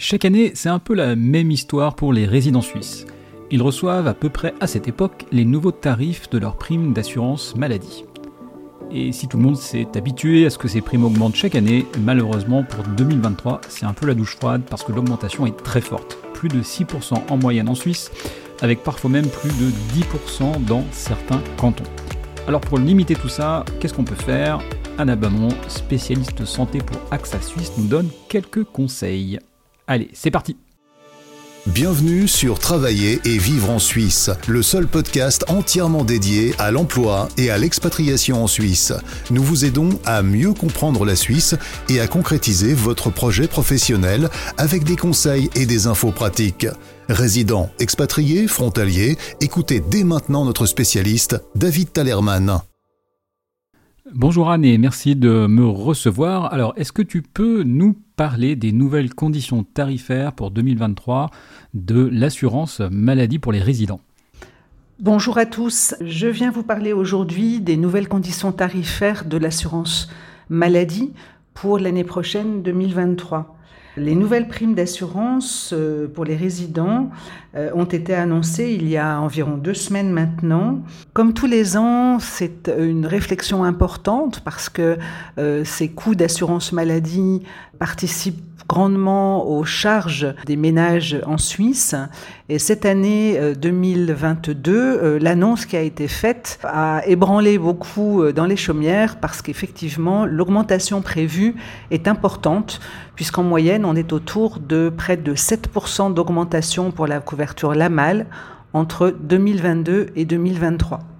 Chaque année, c'est un peu la même histoire pour les résidents suisses. Ils reçoivent à peu près à cette époque les nouveaux tarifs de leur prime d'assurance maladie. Et si tout le monde s'est habitué à ce que ces primes augmentent chaque année, malheureusement pour 2023, c'est un peu la douche froide parce que l'augmentation est très forte. Plus de 6% en moyenne en Suisse, avec parfois même plus de 10% dans certains cantons. Alors pour limiter tout ça, qu'est-ce qu'on peut faire? Anna Bamon, spécialiste santé pour AXA Suisse, nous donne quelques conseils. Allez, c'est parti Bienvenue sur Travailler et vivre en Suisse, le seul podcast entièrement dédié à l'emploi et à l'expatriation en Suisse. Nous vous aidons à mieux comprendre la Suisse et à concrétiser votre projet professionnel avec des conseils et des infos pratiques. Résidents, expatriés, frontaliers, écoutez dès maintenant notre spécialiste, David Talerman. Bonjour Anne et merci de me recevoir. Alors, est-ce que tu peux nous parler des nouvelles conditions tarifaires pour 2023 de l'assurance maladie pour les résidents Bonjour à tous, je viens vous parler aujourd'hui des nouvelles conditions tarifaires de l'assurance maladie pour l'année prochaine 2023. Les nouvelles primes d'assurance euh, pour les résidents euh, ont été annoncées il y a environ deux semaines maintenant. Comme tous les ans, c'est une réflexion importante parce que euh, ces coûts d'assurance maladie participent grandement aux charges des ménages en Suisse. Et cette année 2022, euh, euh, l'annonce qui a été faite a ébranlé beaucoup euh, dans les chaumières parce qu'effectivement, l'augmentation prévue est importante puisqu'en moyenne, on est autour de près de 7% d'augmentation pour la couverture LAMAL entre 2022 et 2023.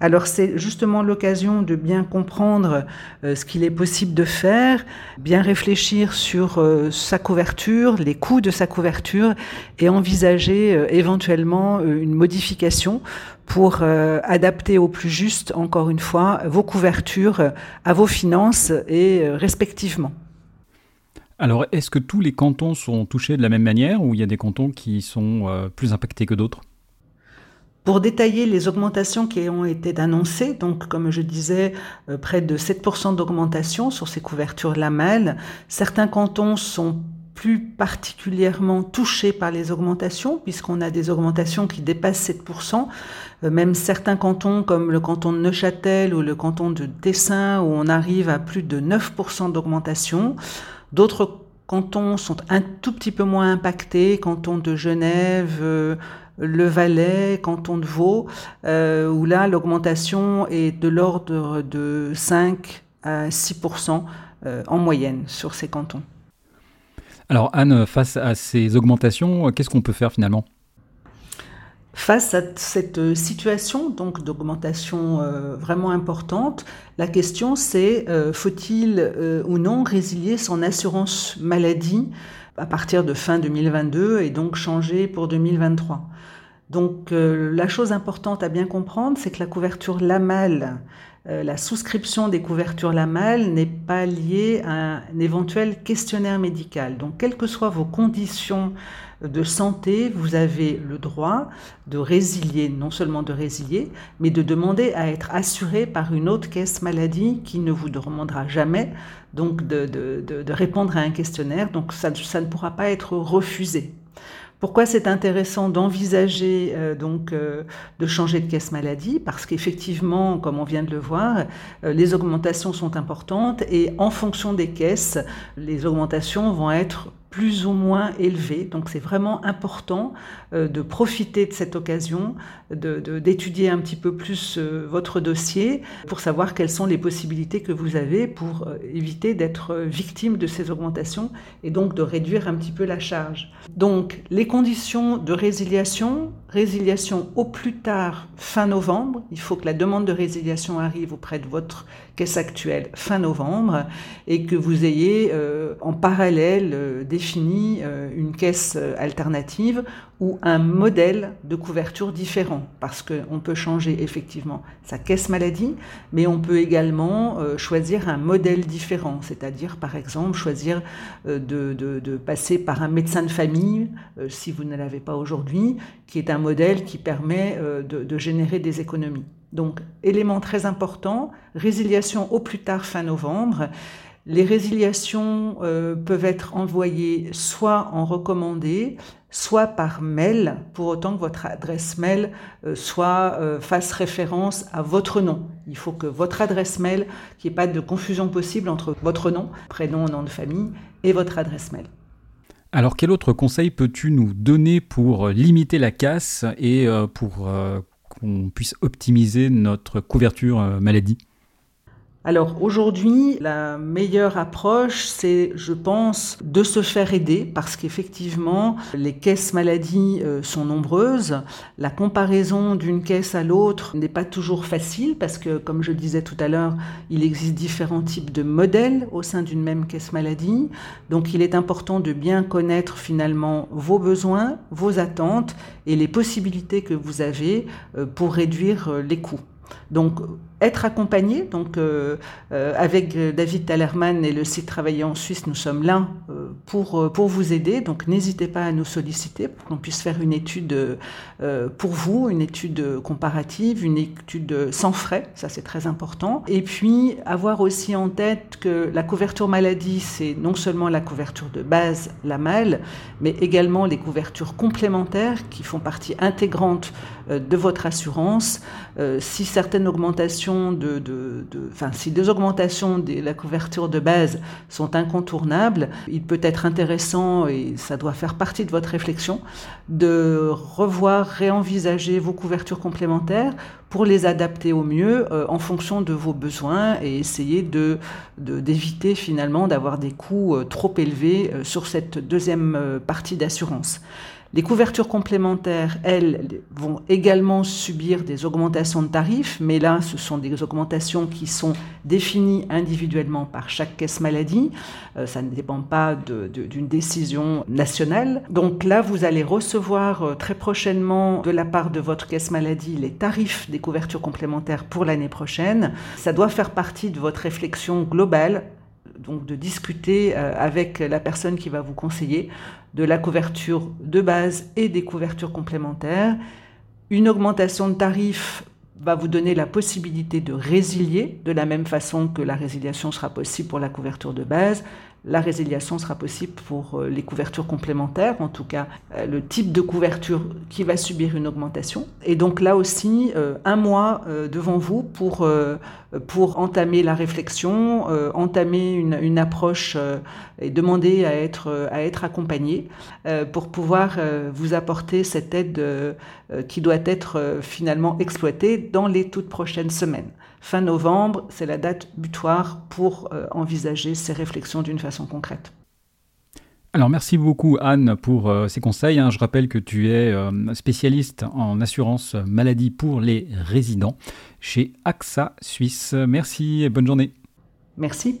Alors c'est justement l'occasion de bien comprendre euh, ce qu'il est possible de faire, bien réfléchir sur euh, sa couverture, les coûts de sa couverture et envisager euh, éventuellement une modification pour adapter au plus juste, encore une fois, vos couvertures à vos finances et respectivement. Alors, est-ce que tous les cantons sont touchés de la même manière ou il y a des cantons qui sont plus impactés que d'autres? Pour détailler les augmentations qui ont été annoncées, donc comme je disais, euh, près de 7% d'augmentation sur ces couvertures lamelles, certains cantons sont plus particulièrement touchés par les augmentations, puisqu'on a des augmentations qui dépassent 7%. Euh, même certains cantons, comme le canton de Neuchâtel ou le canton de Tessin, où on arrive à plus de 9% d'augmentation. D'autres cantons sont un tout petit peu moins impactés, canton de Genève, euh, le Valais, canton de Vaud, euh, où là l'augmentation est de l'ordre de 5 à 6% euh, en moyenne sur ces cantons. Alors Anne, face à ces augmentations, qu'est-ce qu'on peut faire finalement? Face à cette situation donc d'augmentation euh, vraiment importante, la question c'est faut-il ou non résilier son assurance maladie à partir de fin 2022 et donc changer pour 2023. Donc euh, la chose importante à bien comprendre, c'est que la couverture LAMAL, euh, la souscription des couvertures LAMAL n'est pas liée à un éventuel questionnaire médical. Donc quelles que soient vos conditions de santé, vous avez le droit de résilier, non seulement de résilier, mais de demander à être assuré par une autre caisse maladie qui ne vous demandera jamais donc de, répondre à un questionnaire. Donc ça ne pourra pas être refusé. Pourquoi c'est intéressant d'envisager euh, donc euh, de changer de caisse maladie? Parce qu'effectivement, comme on vient de le voir, euh, les augmentations sont importantes et en fonction des caisses, les augmentations vont être plus ou moins élevé. Donc c'est vraiment important euh, de profiter de cette occasion, d'étudier un petit peu plus euh, votre dossier pour savoir quelles sont les possibilités que vous avez pour euh, éviter d'être victime de ces augmentations et donc de réduire un petit peu la charge. Donc les conditions de résiliation, résiliation au plus tard fin novembre. Il faut que la demande de résiliation arrive auprès de votre caisse actuelle fin novembre et que vous ayez en parallèle des définit euh, une caisse euh, alternative ou un modèle de couverture différent, parce qu'on peut changer effectivement sa caisse maladie, mais on peut également euh, choisir un modèle différent, c'est-à-dire par exemple choisir de, passer par un médecin de famille, si vous ne l'avez pas aujourd'hui, qui est un modèle qui permet de générer des économies. Donc, élément très important, résiliation au plus tard fin novembre. Les résiliations euh, peuvent être envoyées soit en recommandé, soit par mail, pour autant que votre adresse mail euh, soit euh, fasse référence à votre nom. Il faut que votre adresse mail, qu'il n'y ait pas de confusion possible entre votre nom, prénom, nom de famille, et votre adresse mail. Alors quel autre conseil peux-tu nous donner pour limiter la casse et pour qu'on puisse optimiser notre couverture maladie? Alors aujourd'hui, la meilleure approche, c'est, je pense, de se faire aider parce qu'effectivement, les caisses maladies euh, sont nombreuses. La comparaison d'une caisse à l'autre n'est pas toujours facile parce que, comme je disais tout à l'heure, il existe différents types de modèles au sein d'une même caisse maladie. Donc il est important de bien connaître finalement vos besoins, vos attentes et les possibilités que vous avez euh, pour réduire euh, les coûts. Donc, être accompagné, donc euh, euh, avec David Tallerman et le site Travailler en Suisse, nous sommes euh, pour, pour vous aider. Donc, n'hésitez pas à nous solliciter pour qu'on puisse faire une étude pour vous, une étude comparative, une étude sans frais, ça c'est très important. Et puis, avoir aussi en tête que la couverture maladie, c'est non seulement la couverture de base, la MAL, mais également les couvertures complémentaires qui font partie intégrante de votre assurance. si certaines augmentations de, de, enfin, si deux augmentations de la couverture de base sont incontournables, il peut être intéressant, et ça doit faire partie de votre réflexion, de revoir, réenvisager vos couvertures complémentaires pour les adapter au mieux euh, en fonction de vos besoins et essayer de, d'éviter finalement d'avoir des coûts euh, trop élevés euh, sur cette deuxième partie d'assurance. Les couvertures complémentaires, elles, vont également subir des augmentations de tarifs, mais là, ce sont des augmentations qui sont définies individuellement par chaque caisse maladie. Euh, ça ne dépend pas d'une décision nationale. Donc là, vous allez recevoir euh, très prochainement de la part de votre caisse maladie les tarifs des couvertures complémentaires pour l'année prochaine. Ça doit faire partie de votre réflexion globale donc de discuter euh, avec la personne qui va vous conseiller de la couverture de base et des couvertures complémentaires. Une augmentation de tarif va vous donner la possibilité de résilier de la même façon que la résiliation sera possible pour la couverture de base. La résiliation sera possible pour euh, les couvertures complémentaires, en tout cas euh, le type de couverture qui va subir une augmentation. Et donc là aussi, euh, un mois devant vous pour, pour entamer la réflexion, entamer une, approche et demander à être, à être accompagné pour pouvoir vous apporter cette aide qui doit être finalement exploitée dans les toutes prochaines semaines. Fin novembre, c'est la date butoir pour euh, envisager ces réflexions d'une façon concrète. Alors merci beaucoup Anne pour euh, ces conseils. Hein. Je rappelle que tu es euh, spécialiste en assurance maladie pour les résidents chez AXA Suisse. Merci et bonne journée. Merci.